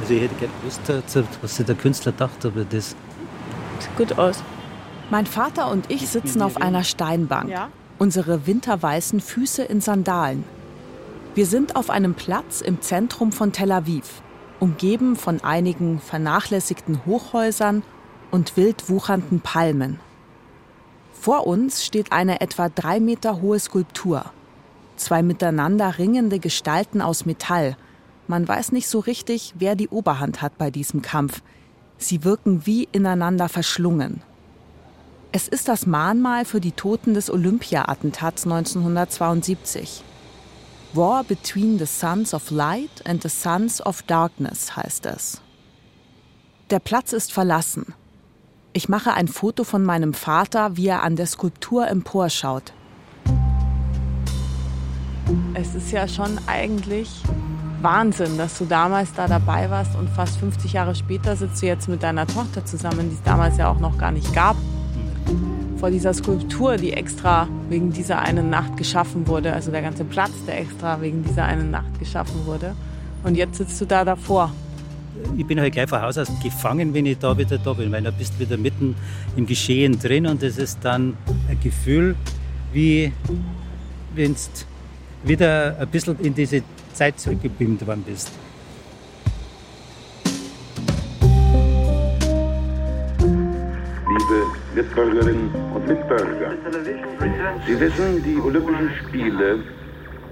Also ich hätte gerne gewusst, was der Künstler dachte über das. Sieht gut aus. Mein Vater und ich sitzen auf einer Steinbank. Ja? Unsere winterweißen Füße in Sandalen. Wir sind auf einem Platz im Zentrum von Tel Aviv, umgeben von einigen vernachlässigten Hochhäusern und wild wuchernden Palmen. Vor uns steht eine etwa drei Meter hohe Skulptur. Zwei miteinander ringende Gestalten aus Metall. Man weiß nicht so richtig, wer die Oberhand hat bei diesem Kampf. Sie wirken wie ineinander verschlungen. Es ist das Mahnmal für die Toten des Olympia-Attentats 1972. War between the Sons of Light and the Sons of Darkness heißt es. Der Platz ist verlassen. Ich mache ein Foto von meinem Vater, wie er an der Skulptur emporschaut. Es ist ja schon eigentlich Wahnsinn, dass du damals da dabei warst und fast 50 Jahre später sitzt du jetzt mit deiner Tochter zusammen, die es damals ja auch noch gar nicht gab vor dieser Skulptur, die extra wegen dieser einen Nacht geschaffen wurde, also der ganze Platz, der extra wegen dieser einen Nacht geschaffen wurde. Und jetzt sitzt du da davor. Ich bin halt gleich von Haus aus gefangen, wenn ich da wieder da bin, weil du bist wieder mitten im Geschehen drin und es ist dann ein Gefühl, wie wenn du wieder ein bisschen in diese Zeit zurückgebeamt worden bist. Liebe Mitbürgerinnen und Mitbürger. Sie wissen, die Olympischen Spiele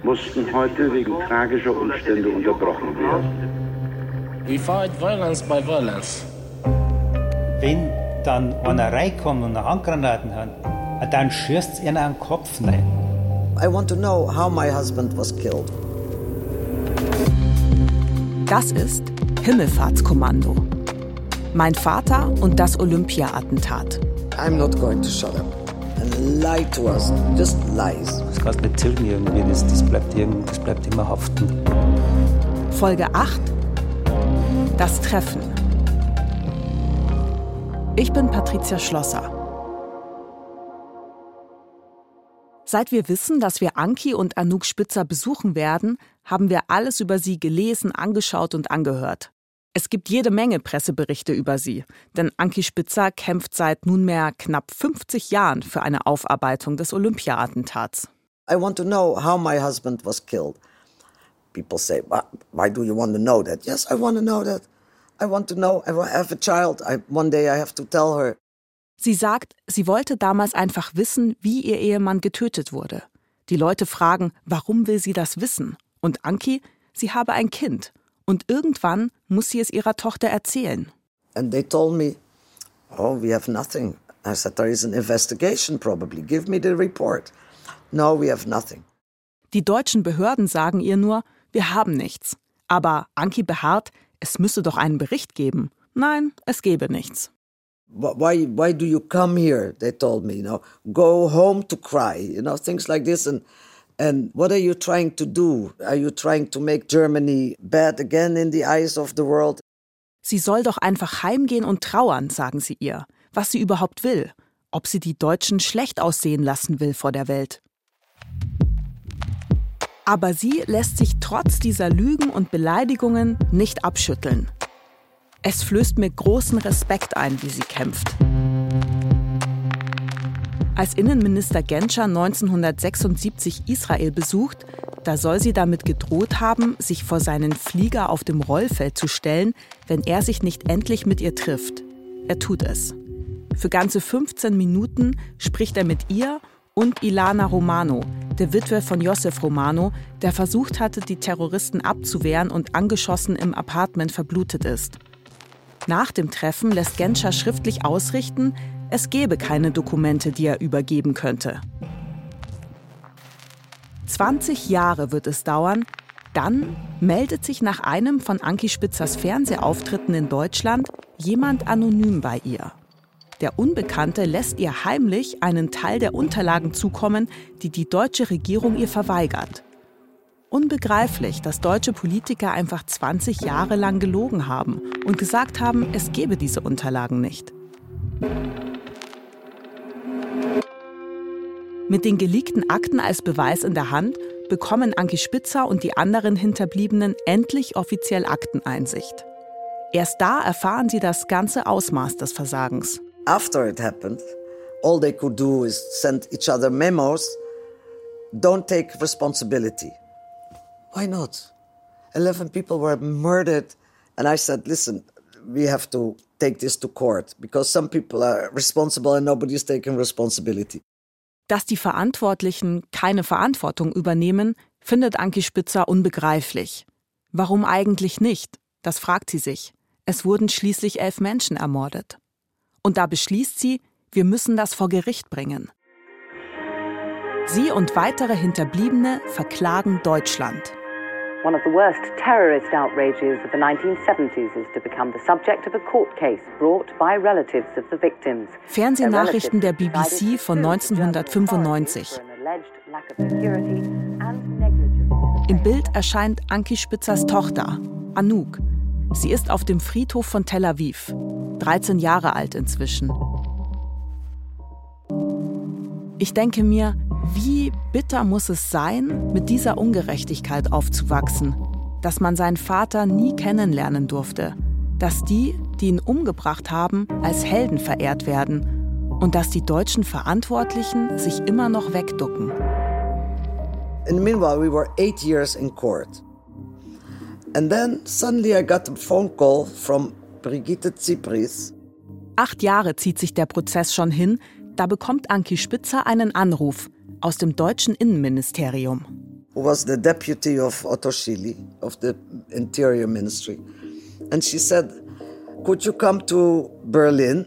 mussten heute wegen tragischer Umstände unterbrochen werden. We fight violence by violence. Wenn dann einer reinkommt und eine Handgranaten hat, dann ihnen an den Kopf rein. I want to know how my husband was killed. Das ist Himmelfahrtskommando. Mein Vater und das Olympia-Attentat. I'm not going to shut up and lie to us. Just lies. Das kannst du nicht tilgen irgendwie, das, das, bleibt, das bleibt immer haften. Folge 8. Das Treffen. Ich bin Patricia Schlosser. Seit wir wissen, dass wir Anki und Anouk Spitzer besuchen werden, haben wir alles über sie gelesen, angeschaut und angehört. Es gibt jede Menge Presseberichte über sie, denn Anki Spitzer kämpft seit nunmehr knapp 50 Jahren für eine Aufarbeitung des Olympia-Attentats. I want to know how my husband was killed. People say, why do you want to know that? Yes, I want to know that. I want to know. I have a child. I, one day I have to tell her. Sie sagt, sie wollte damals einfach wissen, wie ihr Ehemann getötet wurde. Die Leute fragen, warum will sie das wissen? Und Anki, sie habe ein Kind und irgendwann muss sie es ihrer Tochter erzählen. And they told me, oh, we have nothing. I said, there is an investigation probably. Give me the report. No, we have nothing. Die deutschen Behörden sagen ihr nur, wir haben nichts. Aber Anki beharrt, es müsse doch einen Bericht geben. Nein, es gebe nichts. Why, why do you come here? They told me, you know, go home to cry, you know, things like this. And And what are you trying to do? Are you trying to make Germany bad again in the eyes of the world? Sie soll doch einfach heimgehen und trauern, sagen sie ihr, was sie überhaupt will, ob sie die Deutschen schlecht aussehen lassen will vor der Welt. Aber sie lässt sich trotz dieser Lügen und Beleidigungen nicht abschütteln. Es flößt mir großen Respekt ein, wie sie kämpft. Als Innenminister Genscher 1976 Israel besucht, da soll sie damit gedroht haben, sich vor seinen Flieger auf dem Rollfeld zu stellen, wenn er sich nicht endlich mit ihr trifft. Er tut es. Für ganze 15 Minuten spricht er mit ihr und Ilana Romano, der Witwe von Josef Romano, der versucht hatte, die Terroristen abzuwehren und angeschossen im Apartment verblutet ist. Nach dem Treffen lässt Genscher schriftlich ausrichten, es gebe keine Dokumente, die er übergeben könnte. 20 Jahre wird es dauern, dann meldet sich nach einem von Anki Spitzers Fernsehauftritten in Deutschland jemand anonym bei ihr. Der Unbekannte lässt ihr heimlich einen Teil der Unterlagen zukommen, die die deutsche Regierung ihr verweigert. Unbegreiflich, dass deutsche Politiker einfach 20 Jahre lang gelogen haben und gesagt haben, es gebe diese Unterlagen nicht. Mit den geleakten Akten als Beweis in der Hand bekommen Anki Spitzer und die anderen Hinterbliebenen endlich offiziell Akteneinsicht. Erst da erfahren sie das ganze Ausmaß des Versagens. After it happened, all they could do is send each other memos. Don't take responsibility. Why not? 11 people were murdered. And I said, listen, we have to take this to court because some people are responsible and nobody's taking responsibility. Dass die Verantwortlichen keine Verantwortung übernehmen, findet Anki Spitzer unbegreiflich. Warum eigentlich nicht? Das fragt sie sich. Es wurden schließlich elf Menschen ermordet. Und da beschließt sie, wir müssen das vor Gericht bringen. Sie und weitere Hinterbliebene verklagen Deutschland. One of the worst terrorist outrages of the 1970s is to become the subject of a court case brought by relatives of the victims. Fernsehnachrichten der BBC von 1995. Im Bild erscheint Anki Spitzers Tochter, Anouk. Sie ist auf dem Friedhof von Tel Aviv, 13 Jahre alt inzwischen. Ich denke mir, wie bitter muss es sein, mit dieser Ungerechtigkeit aufzuwachsen, dass man seinen Vater nie kennenlernen durfte, dass die, die ihn umgebracht haben, als Helden verehrt werden und dass die deutschen Verantwortlichen sich immer noch wegducken. And meanwhile, we were eight years in court. And then suddenly I got a phone call from Brigitte Tsipris. Acht Jahre zieht sich der Prozess schon hin, da bekommt Anki Spitzer einen Anruf aus dem deutschen Innenministerium. Was the deputy of Otto Schily of the Interior Ministry. And she said, "Could you come to Berlin?"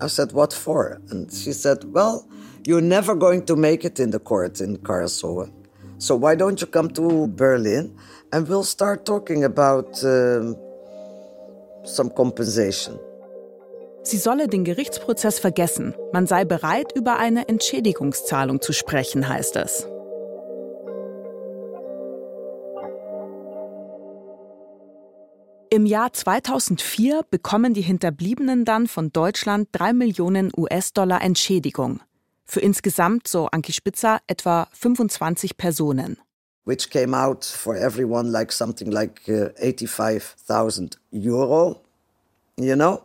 I said, "What for?" And she said, "Well, you're never going to make it in the court in Karlsruhe. So why don't you come to Berlin and we'll start talking about uh, some compensation." Sie solle den Gerichtsprozess vergessen. Man sei bereit, über eine Entschädigungszahlung zu sprechen, heißt es. Im Jahr 2004 bekommen die Hinterbliebenen dann von Deutschland 3 Millionen US-Dollar Entschädigung. Für insgesamt, so Anki Spitzer, etwa 25 Personen. Which came out for everyone like something like uh, 85,000 Euro, you know?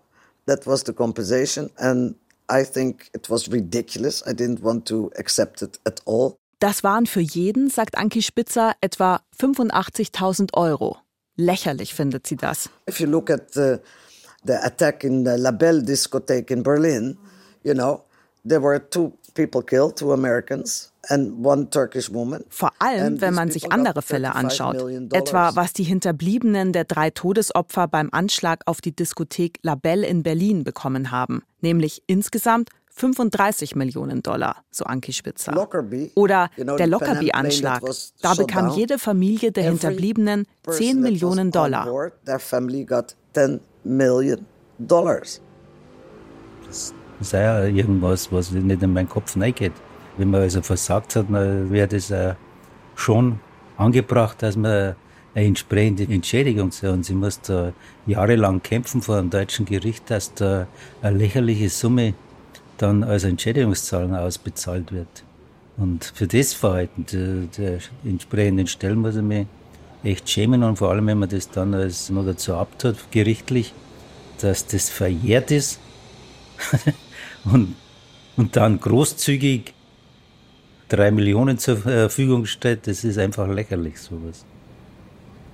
That was the compensation. And I think it was ridiculous. I didn't want to accept it at all. Das waren für jeden, sagt Anki Spitzer, etwa 85.000 Euro. Lächerlich findet sie das. If you look at the, the attack in the La Belle discotheque in Berlin, you know, there were two people killed, two Americans. Vor allem, wenn man sich andere Fälle anschaut, etwa was die Hinterbliebenen der drei Todesopfer beim Anschlag auf die Diskothek La Belle in Berlin bekommen haben, nämlich insgesamt 35 Millionen Dollar, so Anki Spitzer. Oder der Lockerbie-Anschlag. Da bekam jede Familie der Hinterbliebenen 10 Millionen Dollar. Das ist ja irgendwas, was nicht in meinen Kopf reingeht. Wenn man also versagt hat, wäre das äh, schon angebracht, dass man eine entsprechende Entschädigung. Und sie muss da jahrelang kämpfen vor einem deutschen Gericht, dass da eine lächerliche Summe dann als Entschädigungszahlung ausbezahlt wird. Und für das Verhalten der, der entsprechenden Stellen muss ich mich echt schämen und vor allem, wenn man das dann als noch dazu abtut, gerichtlich, dass das verjährt ist und, und dann großzügig drei Millionen zur Verfügung stellt, das ist einfach lächerlich, sowas.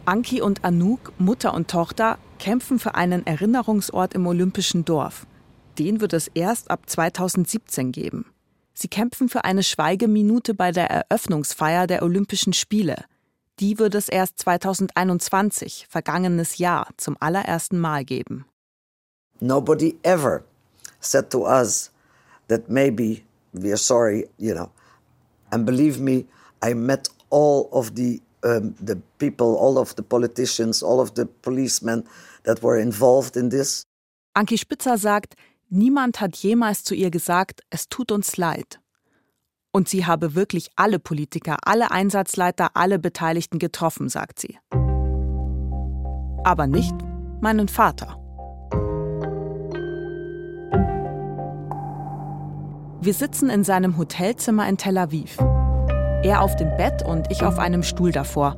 Anki und Anouk, Mutter und Tochter, kämpfen für einen Erinnerungsort im Olympischen Dorf. Den wird es erst ab 2017 geben. Sie kämpfen für eine Schweigeminute bei der Eröffnungsfeier der Olympischen Spiele. Die wird es erst 2021, vergangenes Jahr, zum allerersten Mal geben. Nobody ever said to us that maybe we are sorry, you know, And believe me, I met all of the um, the people, all of the politicians, all of the policemen that were involved in this. Anki Spitzer sagt, niemand hat jemals zu ihr gesagt, es tut uns leid. Und sie habe wirklich alle Politiker, alle Einsatzleiter, alle Beteiligten getroffen, sagt sie. Aber nicht meinen Vater. Wir sitzen in seinem Hotelzimmer in Tel Aviv. Er auf dem Bett und ich auf einem Stuhl davor.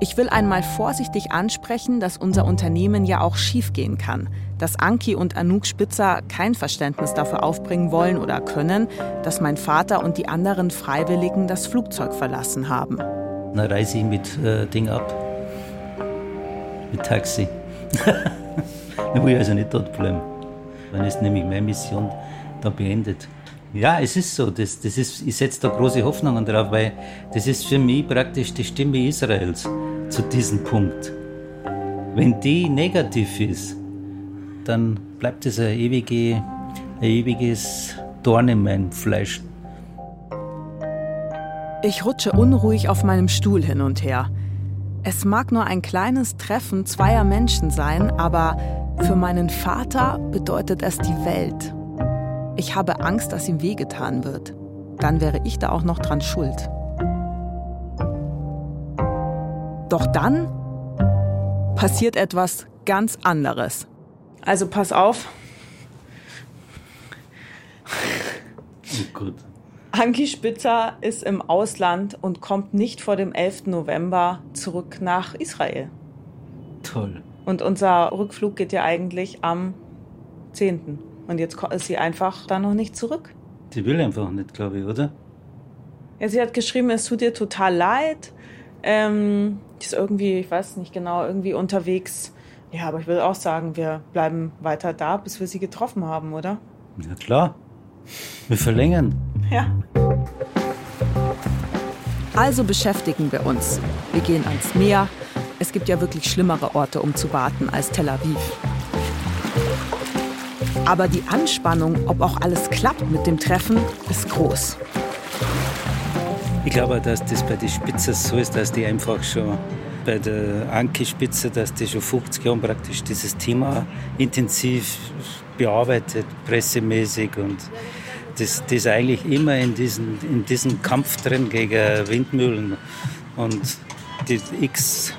Ich will einmal vorsichtig ansprechen, dass unser Unternehmen ja auch schiefgehen kann. Dass Anki und Anouk Spitzer kein Verständnis dafür aufbringen wollen oder können, dass mein Vater und die anderen Freiwilligen das Flugzeug verlassen haben. Dann reise ich mit äh, Ding ab. Mit Taxi. Dann will ich also nicht dort bleiben. Dann ist nämlich meine Mission da beendet. Ja, es ist so. Das, das ist, ich setze da große Hoffnungen drauf, weil das ist für mich praktisch die Stimme Israels zu diesem Punkt. Wenn die negativ ist, dann bleibt es ein, ewige, ein ewiges Dorn in meinem Fleisch. Ich rutsche unruhig auf meinem Stuhl hin und her. Es mag nur ein kleines Treffen zweier Menschen sein, aber für meinen Vater bedeutet es die Welt. Ich habe Angst, dass ihm wehgetan wird. Dann wäre ich da auch noch dran schuld. Doch dann passiert etwas ganz anderes. Also pass auf. Oh Gott. Anki Spitzer ist im Ausland und kommt nicht vor dem 11. November zurück nach Israel. Toll. Und unser Rückflug geht ja eigentlich am 10. Und jetzt ist sie einfach da noch nicht zurück. Die will einfach nicht, glaube ich, oder? Ja, sie hat geschrieben, es tut ihr total leid. Ähm, ist irgendwie, ich weiß nicht genau, irgendwie unterwegs. Ja, aber ich will auch sagen, wir bleiben weiter da, bis wir sie getroffen haben, oder? Ja, klar. Wir verlängern. Ja. Also beschäftigen wir uns. Wir gehen ans Meer. Es gibt ja wirklich schlimmere Orte, um zu warten als Tel Aviv. Aber die Anspannung, ob auch alles klappt mit dem Treffen, ist groß. Ich glaube, dass das bei den Spitzen so ist, dass die einfach schon bei der Anki-Spitze, dass die schon 50 Jahre praktisch dieses Thema intensiv bearbeitet, pressemäßig und das, das eigentlich immer in diesem in diesen Kampf drin gegen Windmühlen und die X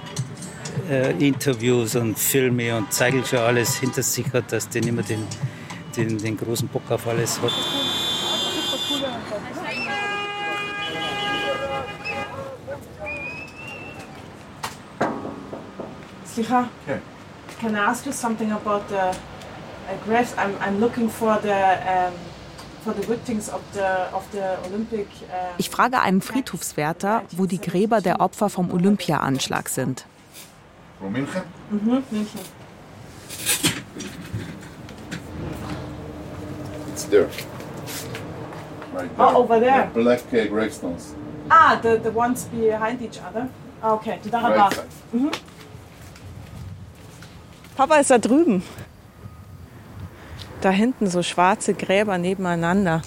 äh, Interviews und Filme und zeigt schon alles hinter sich hat, dass der nicht mehr den, den, den großen Bock auf alles hat. Slicha, can I ask you something about the uh, graves? I'm, I'm looking for the um, for the victims of the of the Olympic. Uh, Ich frage einen Friedhofswärter, wo die Gräber der Opfer vom Olympia-Anschlag sind. Von München? Mhm, München. It's there. Right there. Oh, over there. The black uh, gravestones. Ah, the, the ones behind each other. Ah, okay, die daran right. Mhm. Papa ist da drüben. Da hinten so schwarze Gräber nebeneinander.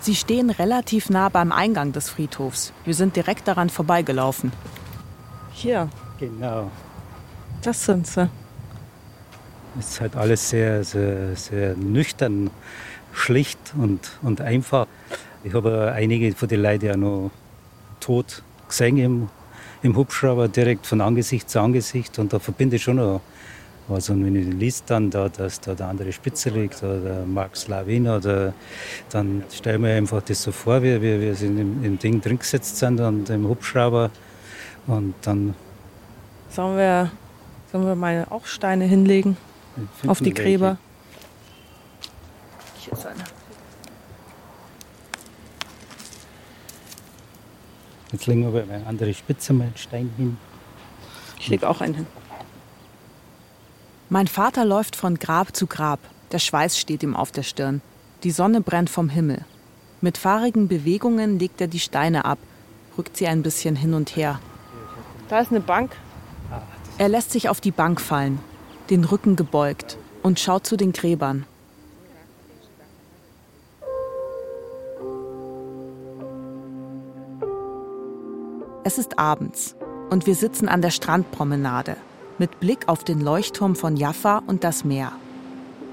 Sie stehen relativ nah beim Eingang des Friedhofs. Wir sind direkt daran vorbeigelaufen. Hier. Genau das sind sie. Es ist halt alles sehr, sehr, sehr nüchtern, schlicht und, und einfach. Ich habe einige von den Leuten ja noch tot gesehen im, im Hubschrauber, direkt von Angesicht zu Angesicht. Und da verbinde ich schon noch was. Und wenn ich liest dann, da, dass da der andere Spitze liegt oder der Mark Slavin, oder, dann stelle ich mir einfach das so vor, wie wir, wir sind im, im Ding drin gesetzt sind und im Hubschrauber. Und dann Sollen wir, sollen wir mal auch Steine hinlegen auf die wir welche. Gräber? Hier ist einer. Jetzt legen wir bei einer anderen Spitze mal einen Stein hin. Ich lege auch einen hin. Mein Vater läuft von Grab zu Grab. Der Schweiß steht ihm auf der Stirn. Die Sonne brennt vom Himmel. Mit fahrigen Bewegungen legt er die Steine ab, rückt sie ein bisschen hin und her. Da ist eine Bank. Er lässt sich auf die Bank fallen, den Rücken gebeugt und schaut zu den Gräbern. Es ist abends und wir sitzen an der Strandpromenade mit Blick auf den Leuchtturm von Jaffa und das Meer.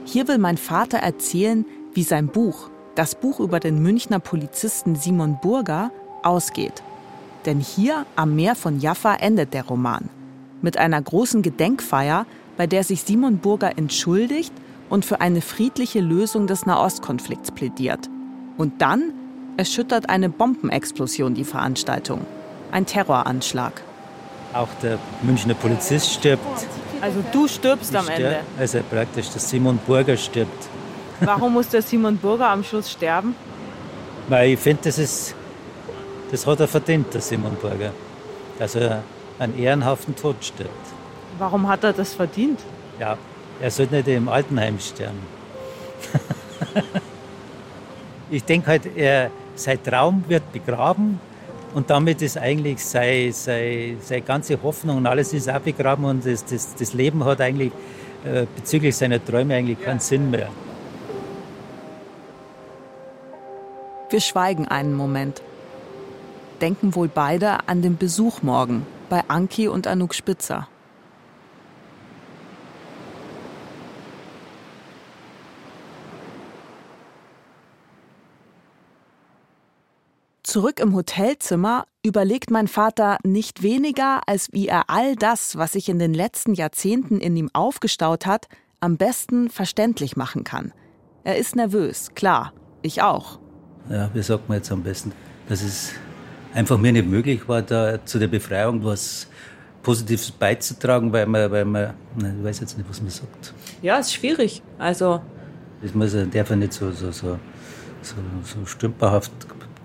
Hier will mein Vater erzählen, wie sein Buch, das Buch über den Münchner Polizisten Simon Burger, ausgeht. Denn hier am Meer von Jaffa endet der Roman. Mit einer großen Gedenkfeier, bei der sich Simon Burger entschuldigt und für eine friedliche Lösung des Nahostkonflikts plädiert. Und dann erschüttert eine Bombenexplosion die Veranstaltung. Ein Terroranschlag. Auch der Münchner Polizist stirbt. Also du stirbst am Ich Ende. sterb- Also praktisch der Simon Burger stirbt. Warum muss der Simon Burger am Schluss sterben? Weil ich finde, das ist, das hat er verdient, der Simon Burger. Dass er einen ehrenhaften Tod stirbt. Warum hat er das verdient? Ja, er sollte nicht im Altenheim sterben. ich denke halt, er, sein Traum wird begraben und damit ist eigentlich seine, seine, seine ganze Hoffnung und alles ist auch begraben und das, das, das Leben hat eigentlich äh, bezüglich seiner Träume eigentlich keinen Sinn mehr. Wir schweigen einen Moment. Denken wohl beide an den Besuch morgen bei Anki und Anouk Spitzer. Zurück im Hotelzimmer überlegt mein Vater nicht weniger, als wie er all das, was sich in den letzten Jahrzehnten in ihm aufgestaut hat, am besten verständlich machen kann. Er ist nervös, klar, ich auch. Ja, wie sagt man jetzt am besten? Dass es einfach mir nicht möglich war, da zu der Befreiung was Positives beizutragen, weil man, weil man, ich weiß jetzt nicht, was man sagt. Ja, ist schwierig. Also Das muss, ja- darf ja nicht so, so, so, so, so stümperhaft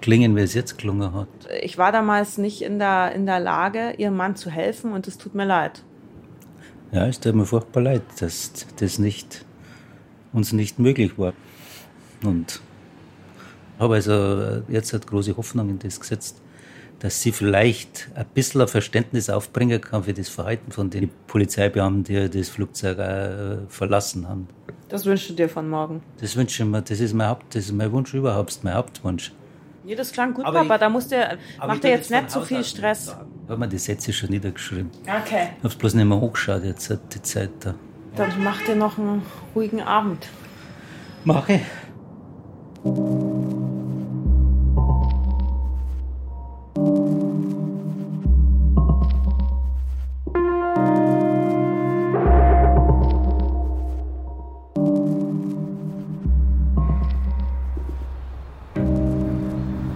klingen, wie es jetzt gelungen hat. ich war damals nicht in der, in der Lage, ihrem Mann zu helfen und es tut mir leid. Ja, es tut mir furchtbar leid, dass das nicht, uns nicht möglich war. Und habe also jetzt halt große Hoffnung in das gesetzt, dass sie vielleicht ein bisschen ein Verständnis aufbringen kann für das Verhalten von den Polizeibeamten, die das Flugzeug auch verlassen haben. Das wünschst du dir von morgen. Das wünsche ich mir, das ist mein Haupt, das ist mein Wunsch überhaupt, mein Hauptwunsch. Nee, das klang gut, Aber Papa. ich- da musst du, mach dir jetzt nicht zu viel Haus aus Stress. Ich habe mir die Sätze schon niedergeschrieben. Okay. Ich habe bloß nicht mehr hochgeschaut jetzt, die Zeit da. Dann mach dir noch einen ruhigen Abend. Mache.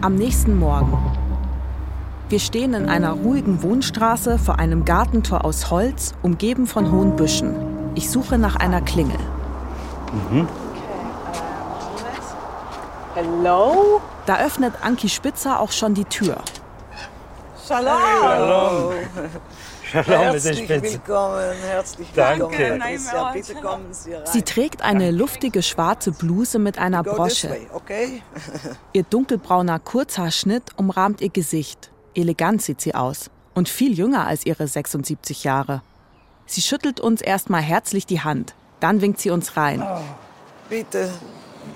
Am nächsten Morgen. Wir stehen in einer ruhigen Wohnstraße vor einem Gartentor aus Holz, umgeben von hohen Büschen. Ich suche nach einer Klingel. Hello? Da öffnet Anki Spitzer auch schon die Tür. Shalom. Herzlich Herzlich willkommen, herzlich Danke. willkommen. Patricia. Bitte kommen Sie rein. Sie trägt eine luftige schwarze Bluse mit einer Brosche. way, okay? Ihr dunkelbrauner Kurzhaarschnitt umrahmt ihr Gesicht. Elegant sieht sie aus. Und viel jünger als ihre 76 Jahre. Sie schüttelt uns erstmal herzlich die Hand. Dann winkt sie uns rein. Bitte.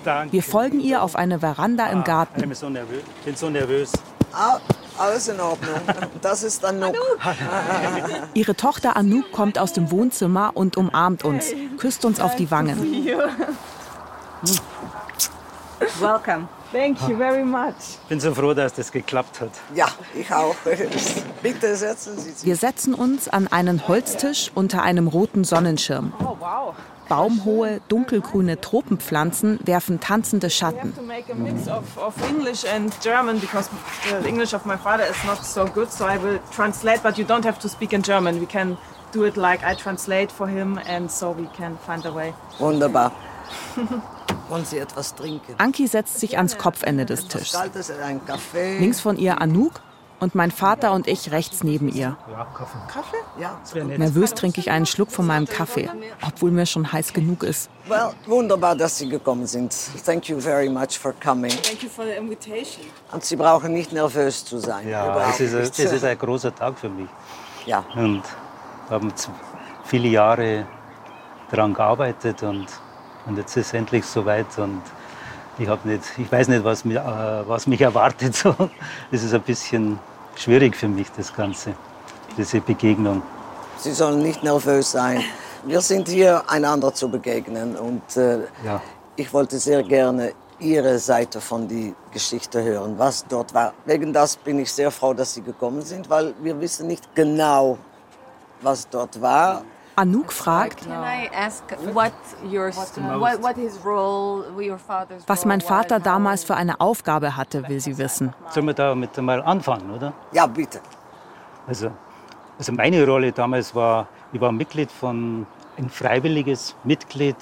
Danke. Wir folgen ihr auf eine Veranda im Garten. Ich bin so nervös. bin so nervös. Ah, alles in Ordnung. Das ist Anouk. Ihre Tochter Anouk kommt aus dem Wohnzimmer und umarmt uns, küsst uns auf die Wangen. Welcome. Thank you very much. Ich bin so froh, dass das geklappt hat. Ja, ich auch. Bitte setzen Sie sich. Wir setzen uns an einen Holztisch unter einem roten Sonnenschirm. Oh, wow. Baumhohe, dunkelgrüne Tropenpflanzen werfen tanzende Schatten. to make a mix of, of English and German because the English of my father is not so good, so I will translate, but you don't have to speak in German. We can do it like I translate for him, and so we can find a way. Wunderbar. Wollen Sie etwas trinken? Anki setzt sich ans Kopfende des Tisches. Kaltes, ein Kaffee. Links von ihr Anouk und mein Vater und ich rechts neben ihr. Kaffee? Ja. Nervös trinke ich einen Schluck von meinem Kaffee, obwohl mir schon heiß genug ist. Well, wunderbar, dass Sie gekommen sind. Thank you very much for coming. Thank you for the invitation. Und Sie brauchen nicht nervös zu sein. Ja, es ist, ein, das ist ein großer Tag für mich. Ja. Und wir haben viele Jahre daran gearbeitet und, und jetzt ist es endlich soweit. Und ich, nicht, ich weiß nicht, was, mir, äh, was mich erwartet. So, Es ist ein bisschen schwierig für mich, das Ganze, diese Begegnung. Sie sollen nicht nervös sein. Wir sind hier, einander zu begegnen. Und äh, Ja. ich wollte sehr gerne Ihre Seite von der Geschichte hören, was dort war. Wegen das bin ich sehr froh, dass Sie gekommen sind, weil wir wissen nicht genau, was dort war. Anouk fragt, was mein Vater damals für eine Aufgabe hatte, will sie wissen. Sollen wir damit mal anfangen, oder? Ja, bitte. Also, also meine Rolle damals war, ich war Mitglied von, ein freiwilliges Mitglied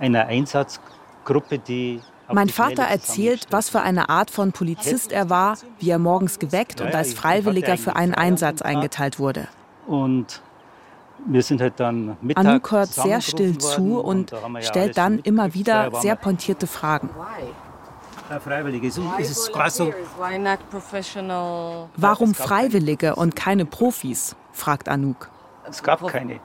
einer Einsatzgruppe, die mein Vater erzählt, was für eine Art von Polizist er war, wie er morgens geweckt und als Freiwilliger für einen Einsatz eingeteilt wurde. Und wir sind halt dann Mittag Anouk hört sehr still zu und da stellt dann immer wieder sehr pointierte Fragen. Freiwillige, ist es quasi so, Warum Freiwillige und keine Profis? fragt Anouk. es gab keine.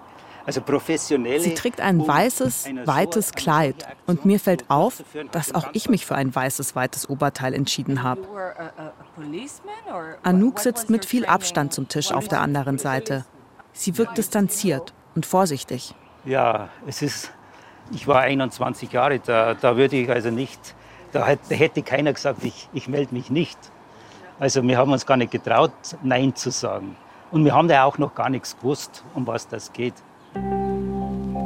Also professionelle. Sie trägt ein weißes, weites Kleid. Und mir fällt auf, dass auch ich mich für ein weißes, weites Oberteil entschieden habe. Anouk sitzt mit viel Abstand zum Tisch auf der anderen Seite. Sie wirkt distanziert und vorsichtig. Ja, es ist, ich war 21 Jahre, da, da würde ich also nicht, da hätte, keiner gesagt, ich, ich melde mich nicht. Also wir haben uns gar nicht getraut, Nein zu sagen. Und wir haben da auch noch gar nichts gewusst, um was das geht.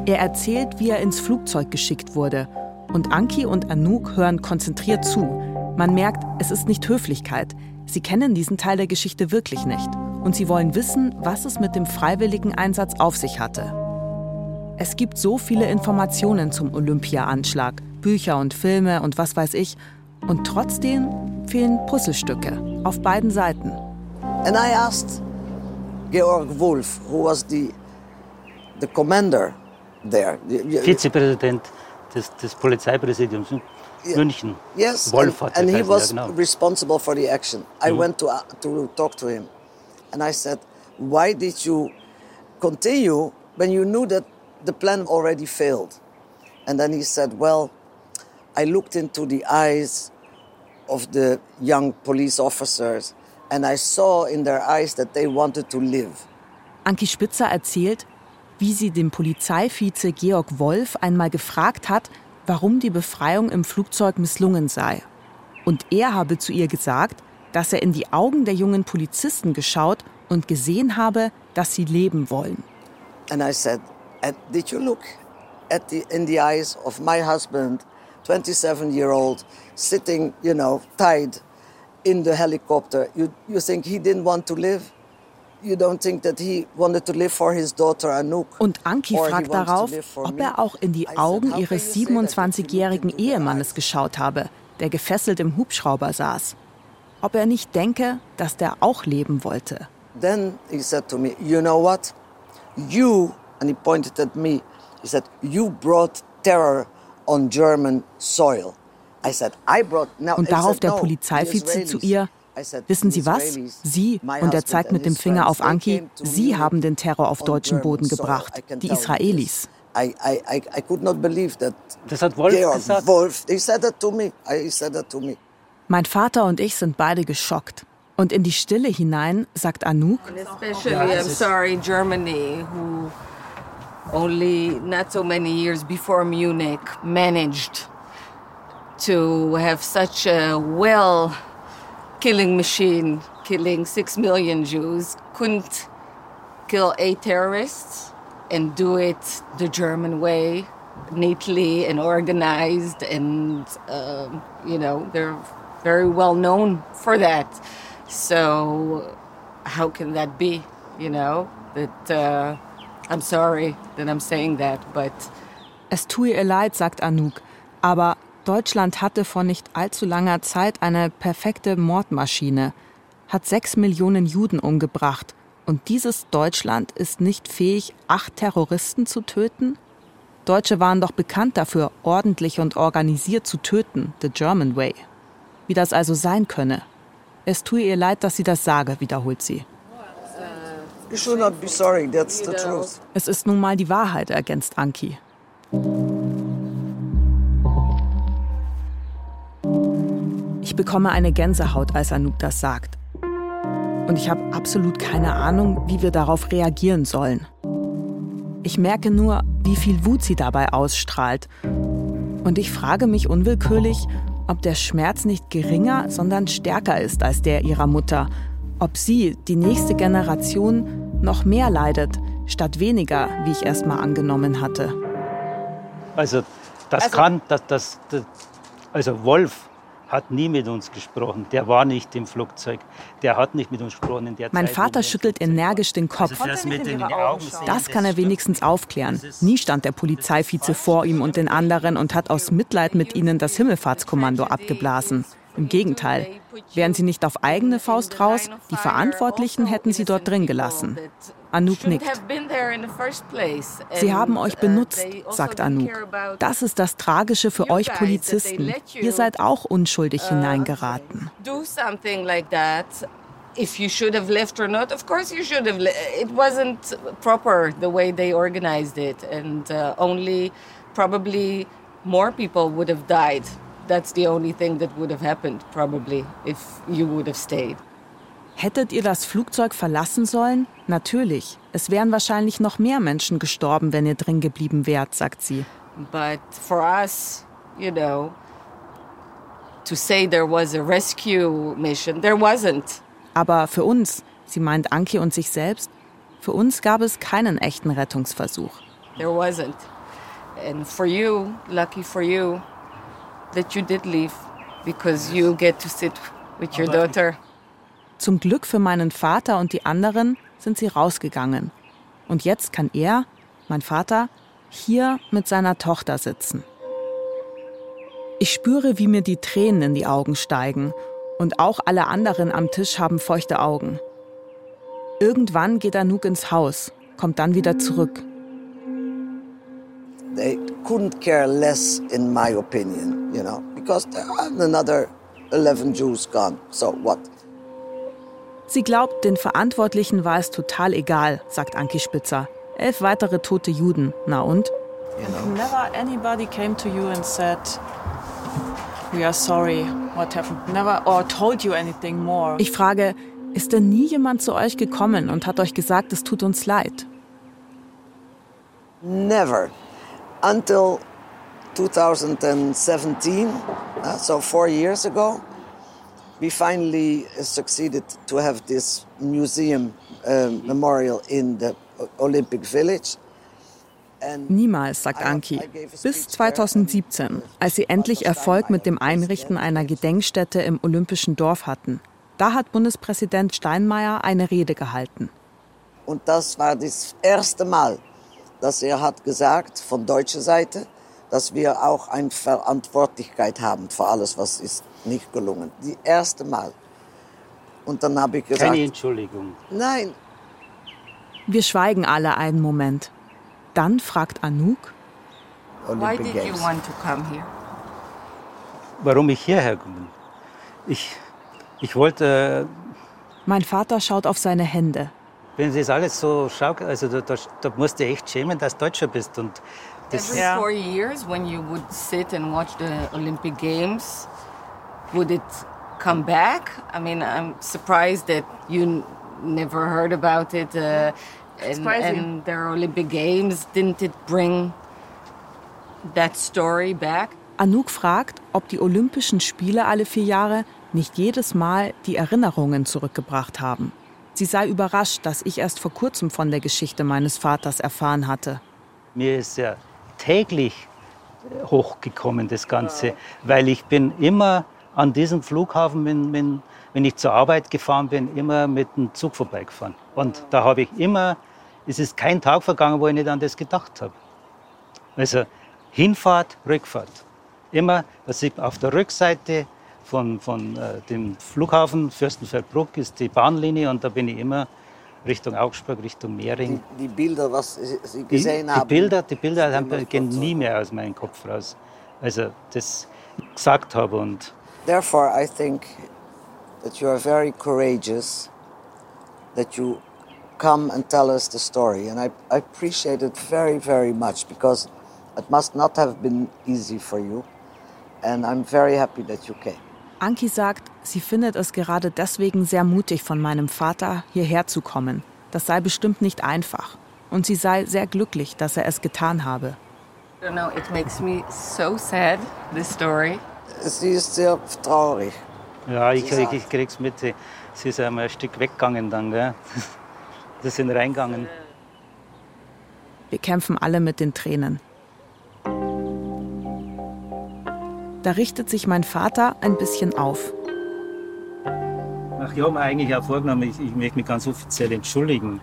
Er erzählt, wie er ins Flugzeug geschickt wurde. Und Anki und Anouk hören konzentriert zu. Man merkt, es ist nicht Höflichkeit. Sie kennen diesen Teil der Geschichte wirklich nicht. Und sie wollen wissen, was es mit dem freiwilligen Einsatz auf sich hatte. Es gibt so viele Informationen zum Olympia-Anschlag. Bücher und Filme und was weiß ich. Und trotzdem fehlen Puzzlestücke auf beiden Seiten. And I asked Georg Wolf, who was the, the commander there. Vizepräsident des, des Polizeipräsidiums München. Yes, Wolf and, hat and he geheißen, ja, was genau. responsible for the action. I went to, uh, to talk to him and I said, Why did you continue when you knew that the plan already failed? And then he said, Well, I looked into the eyes of the young police officers and I saw in their eyes that they wanted to live. Anki Spitzer erzählt, wie sie den Polizeivize Georg Wolf einmal gefragt hat, warum die Befreiung im Flugzeug misslungen sei. Und er habe zu ihr gesagt, dass er in die Augen der jungen Polizisten geschaut und gesehen habe, dass sie leben wollen. And I said, Did you look at the, in the eyes of my husband, 27 year old, sitting, you know, tied in the helicopter? You, you think he didn't want to live? You don't think that he wanted to live for his daughter Anouk? Und Anki fragt darauf, ob er auch in die Augen "How can ihres you say that if you 27-jährigen look into their Ehemannes eyes?" geschaut habe, der gefesselt im Hubschrauber saß. Ob er nicht denke, dass der auch leben wollte. Then he said to me, You know what? You, and he pointed at me, he said, You brought terror on German soil. I said, I brought. Now, Und darauf said, der "No, the Polizeivize zu Israelis." ihr, I said, wissen "The Sie was? Sie, und er zeigt mit dem Finger auf they Anki, Sie haben den Terror auf on deutschen German Boden soil. gebracht, die. Israelis. I, I, I, I could not believe that Das hat Wolf gesagt. Wolf, he said that to me. He said that to me. Mein Vater und ich sind beide geschockt. Und in die Stille hinein sagt Anouk, Especially, I'm sorry, Germany, who only not so many years before Munich managed to have such a well killing machine, killing six million Jews, couldn't kill eight terrorists and do it the German way, neatly and organized, and um, you know they're very well known for that. So how can that be? You know that. Uh, I'm sorry that I'm saying that, but es tue ihr leid, sagt Anouk, aber Deutschland hatte vor nicht allzu langer Zeit eine perfekte Mordmaschine, hat sechs Millionen Juden umgebracht. Und dieses Deutschland ist nicht fähig, acht Terroristen zu töten? Deutsche waren doch bekannt dafür, ordentlich und organisiert zu töten, the German way. Wie das also sein könne. Es tue ihr leid, dass sie das sage, wiederholt sie. Es ist nun mal die Wahrheit, ergänzt Anki. Ich bekomme eine Gänsehaut, als Anouk das sagt. Und ich habe absolut keine Ahnung, wie wir darauf reagieren sollen. Ich merke nur, wie viel Wut sie dabei ausstrahlt. Und ich frage mich unwillkürlich, ob der Schmerz nicht geringer, sondern stärker ist als der ihrer Mutter. Ob sie, die nächste Generation, noch mehr leidet, statt weniger, wie ich erst mal angenommen hatte. Also das Also- kann, das, das, das, also Wolf hat nie mit uns gesprochen. Der war nicht im Flugzeug. Der hat nicht mit uns gesprochen in der Mein Zeit. Vater schüttelt energisch den Kopf. Also das den Augen Augen sehen. Das kann er wenigstens aufklären. Nie stand der Polizeivize vor ihm und den anderen und hat aus Mitleid mit ihnen das Himmelfahrtskommando abgeblasen. Im Gegenteil. Wären sie nicht auf eigene Faust raus, die Verantwortlichen hätten sie dort drin gelassen. Anouk nickt. Sie haben euch benutzt, sagt Anouk. Das ist das Tragische für euch Polizisten. Ihr seid auch unschuldig hineingeraten. do something like that if you should have left or not of course you should have le- it wasn't proper the way they organized it and uh, only probably more people would have died that's the only thing that would have happened probably if you would have stayed Hättet ihr das Flugzeug verlassen sollen? Natürlich. Es wären wahrscheinlich noch mehr Menschen gestorben, wenn ihr drin geblieben wärt, sagt sie. but for us you know to say there was a rescue mission there wasn't Aber für uns, sie meint Anki und sich selbst, für uns gab es keinen echten Rettungsversuch. There wasn't. And for you, lucky for you, that you did leave because you get to sit with your daughter. Zum Glück für meinen Vater und die anderen sind sie rausgegangen. Und jetzt kann er, mein Vater, hier mit seiner Tochter sitzen. Ich spüre, wie mir die Tränen in die Augen steigen. Und auch alle anderen am Tisch haben feuchte Augen. Irgendwann geht Anouk ins Haus, kommt dann wieder zurück. They couldn't care less, in my opinion, you know, because there are another 11 Jews gone. So what? Sie glaubt, den Verantwortlichen war es total egal, sagt Anki Spitzer. Elf weitere tote Juden. Na und? Never anybody came to you and said, "We are sorry. What happened?" Never or told you anything more. Ich frage, ist denn nie jemand zu euch gekommen und hat euch gesagt, es tut uns leid? Never. Until 2017, uh, so four years ago, we finally uh, succeeded to have this museum uh, memorial in the Olympic Village. Niemals, sagt Anki. Bis 2017, als sie endlich Erfolg mit dem Einrichten einer Gedenkstätte im Olympischen Dorf hatten. Da hat Bundespräsident Steinmeier eine Rede gehalten. Und das war das erste Mal, dass er hat gesagt von deutscher Seite, dass wir auch eine Verantwortlichkeit haben für alles, was ist nicht gelungen. Die erste Mal. Und dann habe ich gesagt, Keine Entschuldigung. nein, Wir schweigen alle einen Moment. Dann fragt Anouk, Why did you want to come here? Warum ich hierher komme? Ich, ich wollte, mein Vater schaut auf seine Hände. wenn Sie das alles so schauen, also da, da, da musst du echt schämen, dass du Deutscher bist. Und das, Every four years, when you would sit and watch the Olympic Games, would it come back? I mean, I'm surprised that you n- never heard about it. Uh, and, and their Olympic Games, didn't it bring that story back? Anouk fragt, ob die Olympischen Spiele alle vier Jahre nicht jedes Mal die Erinnerungen zurückgebracht haben. Sie sei überrascht, dass ich erst vor kurzem von der Geschichte meines Vaters erfahren hatte. mir ist ja täglich äh, hochgekommen, das Ganze, weil ich bin immer an diesem Flughafen, wenn, wenn, wenn ich zur Arbeit gefahren bin, immer mit dem Zug vorbeigefahren. Und da habe ich immer, es ist kein Tag vergangen, wo ich nicht an das gedacht habe. Also Hinfahrt, Rückfahrt. Immer, dass ich auf der Rückseite von, von äh, dem Flughafen Fürstenfeldbruck ist die Bahnlinie und da bin ich immer Richtung Augsburg, Richtung Mehring. Die, die Bilder, was Sie- Die, gesehen die haben. Bilder, die Bilder haben, gehen nie mehr aus meinem Kopf raus. Also das gesagt habe und Therefore, I think that you are very courageous, that you come and tell us the story. And I, I appreciate it very, very much because it must not have been easy for you. And I'm very happy that you came. Anki sagt, sie findet es gerade deswegen sehr mutig von meinem Vater, hierher zu kommen. Das sei bestimmt nicht einfach. Und sie sei sehr glücklich, dass er es getan habe. I don't know, it makes me so sad, this story. Sie ist sehr traurig. ja, ich, ich, ich krieg's mit. Sie- Sie ist einmal ein Stück weggegangen dann, gell? Sie sind reingegangen. Wir kämpfen alle mit den Tränen. Da richtet sich mein Vater ein bisschen auf. Ach, ich habe mir eigentlich auch vorgenommen, ich, ich möchte mich ganz offiziell entschuldigen.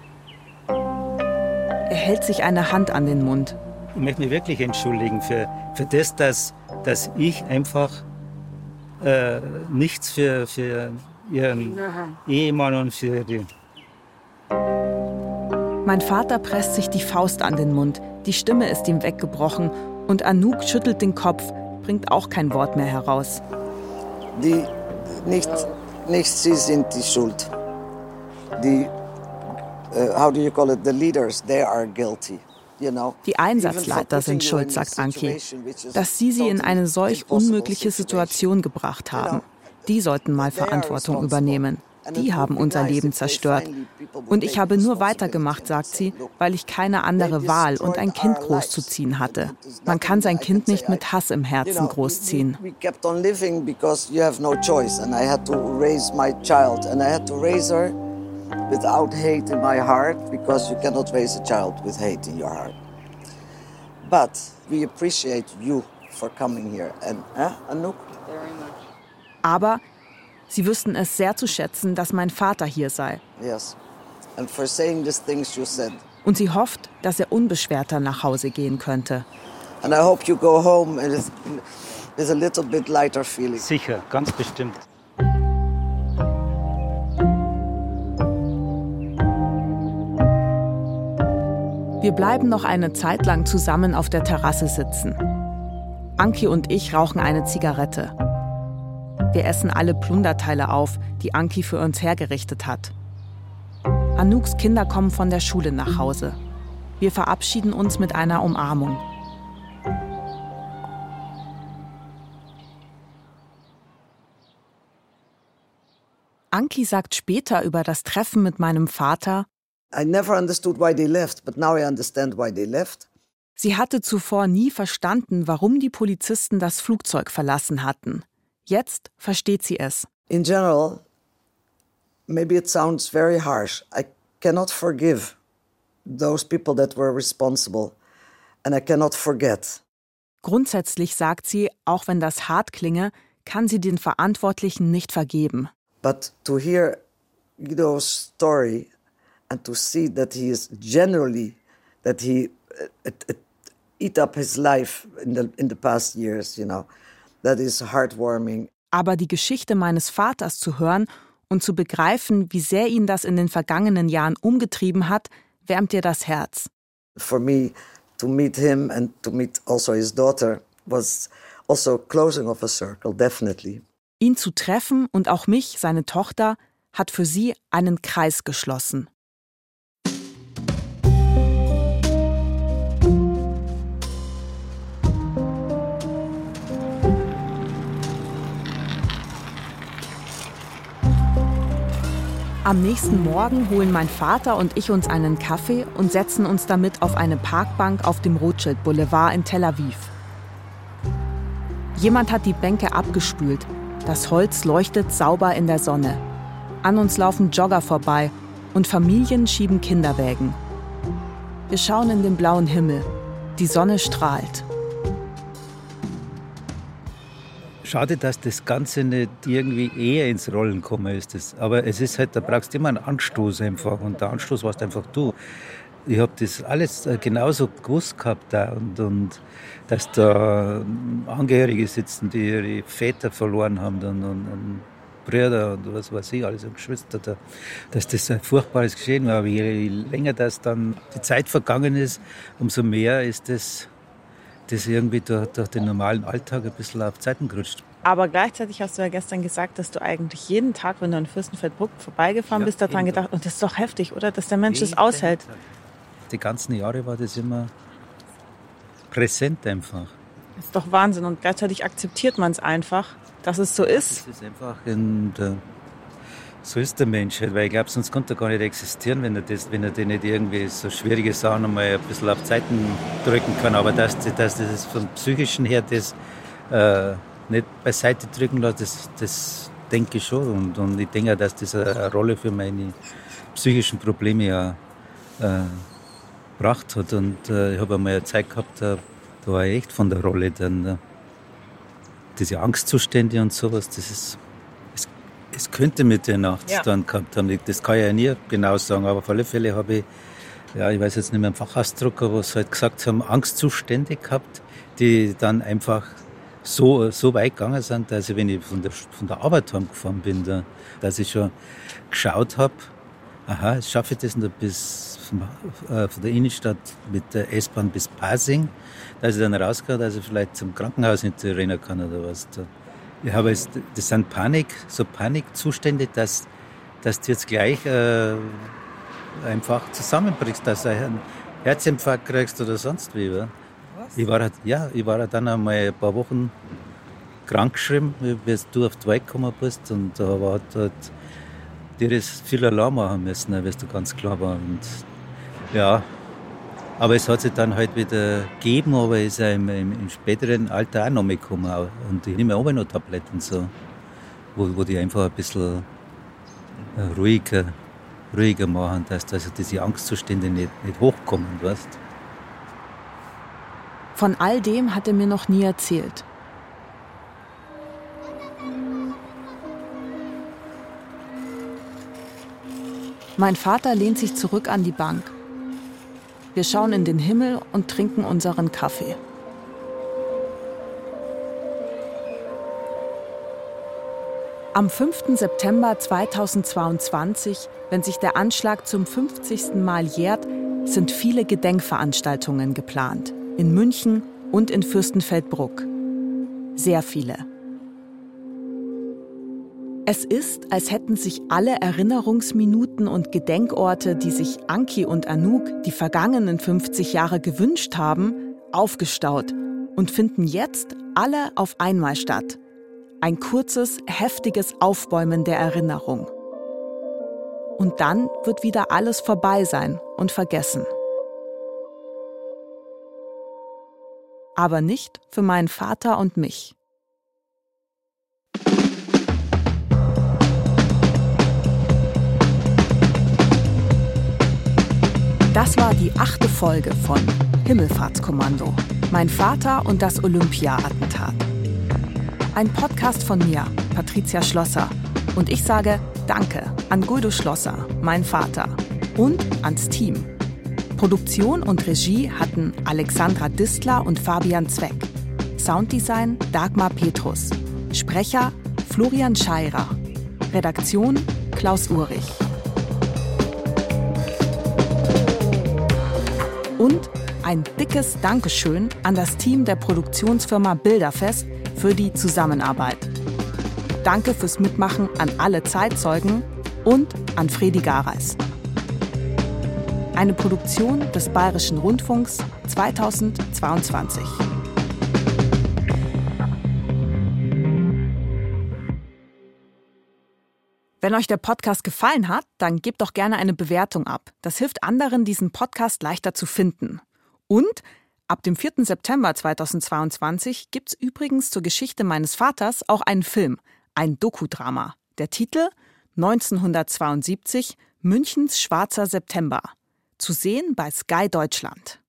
Er hält sich eine Hand an den Mund. Ich möchte mich wirklich entschuldigen für, für das, dass, dass ich einfach äh, nichts für, für ihren Ehemann und für die. Mein Vater presst sich die Faust an den Mund. Die Stimme ist ihm weggebrochen und Anouk schüttelt den Kopf, bringt auch kein Wort mehr heraus. Die, nicht, nicht sie sind die Schuld. Die, uh, how do you call it, the leaders, they are guilty. Know? Die Einsatzleiter sind schuld, sagt Anki, dass sie sie in eine solch unmögliche Situation gebracht haben. Die sollten mal Verantwortung übernehmen. Die haben unser Leben zerstört. Und ich habe nur weitergemacht, sagt sie, weil ich keine andere Wahl und ein Kind großzuziehen hatte. Man kann sein Kind nicht mit Hass im Herzen großziehen. Without hate in my heart because you cannot raise a child with hate in your heart. But we appreciate you for coming here and eh, Anouk. Very much. Aber sie wüssten es sehr zu schätzen, dass mein Vater hier sei. Yes. And for saying these things you said. Und sie hofft, dass er unbeschwerter nach Hause gehen könnte. And I hope you go home with a little bit lighter feeling. Sicher, ganz bestimmt. Wir bleiben noch eine Zeit lang zusammen auf der Terrasse sitzen. Anki und ich rauchen eine Zigarette. Wir essen alle Plunderteile auf, die Anki für uns hergerichtet hat. Anouks Kinder kommen von der Schule nach Hause. Wir verabschieden uns mit einer Umarmung. Anki sagt später über das Treffen mit meinem Vater, I never understood why they left, but now I understand why they left. Sie hatte zuvor nie verstanden, warum die Polizisten das Flugzeug verlassen hatten. Jetzt versteht sie es. In general, maybe it sounds very harsh. I cannot forgive those people that were responsible and I cannot forget. Grundsätzlich sagt sie, auch wenn das hart klinge, kann sie den Verantwortlichen nicht vergeben. But to hear Guido's story and to see that he is generally that he uh, uh, eat up his life in the in the past years, you know. That is heartwarming. Aber die Geschichte meines Vaters zu hören und zu begreifen, wie sehr ihn das in den vergangenen Jahren umgetrieben hat, wärmt dir das Herz. For me to meet him and to meet also his daughter was also closing of a circle, definitely. Ihn zu treffen und auch mich, seine Tochter, hat für sie einen Kreis geschlossen. Am nächsten Morgen holen mein Vater und ich uns einen Kaffee und setzen uns damit auf eine Parkbank auf dem Rothschild Boulevard in Tel Aviv. Jemand hat die Bänke abgespült. Das Holz leuchtet sauber in der Sonne. An uns laufen Jogger vorbei und Familien schieben Kinderwägen. Wir schauen in den blauen Himmel. Die Sonne strahlt. Schade, dass das Ganze nicht irgendwie eher ins Rollen kommen ist. Das. Aber es ist halt, da brauchst du immer einen Anstoß einfach. Und der Anstoß warst einfach du. Ich habe das alles äh, genauso gewusst gehabt da und, und dass da Angehörige sitzen, die ihre Väter verloren haben und, und, und Brüder und was weiß ich, alles und Geschwister, da, dass das ein furchtbares Geschehen war. Aber je länger das dann die Zeit vergangen ist, umso mehr ist das das irgendwie durch, durch, den normalen Alltag ein bisschen auf Zeiten gerutscht. Aber gleichzeitig hast du ja gestern gesagt, dass du eigentlich jeden Tag, wenn du in Fürstenfeldbruck vorbeigefahren ja, bist, daran gedacht, und das ist doch heftig, oder? Dass der Mensch das aushält. Tag. Die ganzen Jahre war das immer präsent einfach. Das ist doch Wahnsinn und gleichzeitig akzeptiert man es einfach, dass es so ist. Das ist einfach in der so ist der Mensch halt, weil ich glaube, sonst könnte er gar nicht existieren, wenn er, das, wenn er die nicht irgendwie so schwierige Sachen einmal ein bisschen auf Zeiten drücken kann. Aber dass, dass das vom Psychischen her das äh, nicht beiseite drücken lässt, das, das denke ich schon. Und, und ich denke auch, dass das eine Rolle für meine psychischen Probleme ja äh, gebracht hat. Und äh, ich habe einmal eine Zeit gehabt, da, da war ich echt von der Rolle. Dann, äh, diese Angstzustände und sowas, das ist, es, könnte mit der Nacht ja. dann gehabt haben. Das kann ich ja nie genau sagen, aber auf alle Fälle habe ich, ja, ich weiß jetzt nicht mehr im Fachausdruck, aber was halt gesagt haben, Angstzustände gehabt, die dann einfach so, so weit gegangen sind, dass ich, wenn ich von der, von der Arbeit heimgefahren bin, da, dass ich schon geschaut habe, aha, jetzt schaffe ich das noch bis von, äh, von der Innenstadt mit der S-Bahn bis Pasing, dass ich dann rausgehe, dass ich vielleicht zum Krankenhaus nicht rennen kann oder was. Ich habe jetzt, das sind Panik, so Panikzustände, dass, dass du jetzt gleich äh, einfach zusammenbrichst, dass du einen Herzinfarkt kriegst oder sonst wie. Was? Ich war, halt, ja, ich war halt dann einmal ein paar Wochen krankgeschrieben, bis du auf die Welt gekommen bist und da war halt dir das viel Alarm machen müssen, ne, wie du ganz klar war. Und ja, aber es hat sich dann halt wieder gegeben, aber ist ja im, im, im späteren Alter auch noch mitgekommen. Und ich nehme auch noch Tabletten, so, wo, wo die einfach ein bisschen äh, ruhiger, ruhiger machen, dass, dass diese Angstzustände nicht, nicht hochkommen, weißt Von all dem hat er mir noch nie erzählt. Mein Vater lehnt sich zurück an die Bank. Wir schauen in den Himmel und trinken unseren Kaffee. Am 5. September 2022, wenn sich der Anschlag zum 50. Mal jährt, sind viele Gedenkveranstaltungen geplant. In München und in Fürstenfeldbruck. Sehr viele. Es ist, als hätten sich alle Erinnerungsminuten und Gedenkorte, die sich Anki und Anouk die vergangenen 50 Jahre gewünscht haben, aufgestaut und finden jetzt alle auf einmal statt. Ein kurzes, heftiges Aufbäumen der Erinnerung. Und dann wird wieder alles vorbei sein und vergessen. Aber nicht für meinen Vater und mich. Das war die achte Folge von Himmelfahrtskommando. Mein Vater und das Olympia-Attentat. Ein Podcast von mir, Patricia Schlosser. Und ich sage Danke an Guldo Schlosser, mein Vater, und ans Team. Produktion und Regie hatten Alexandra Distler und Fabian Zweck. Sounddesign Dagmar Petrus. Sprecher Florian Scheirer. Redaktion Klaus Urich. Und ein dickes Dankeschön an das Team der Produktionsfirma Bilderfest für die Zusammenarbeit. Danke fürs Mitmachen an alle Zeitzeugen und an Fredi Gareis. Eine Produktion des Bayerischen Rundfunks 2022. Wenn euch der Podcast gefallen hat, dann gebt doch gerne eine Bewertung ab. Das hilft anderen, diesen Podcast leichter zu finden. Und ab dem 4. September 2022 gibt es übrigens zur Geschichte meines Vaters auch einen Film, ein Dokudrama. Der Titel 1972 Münchens schwarzer September. Zu sehen bei Sky Deutschland.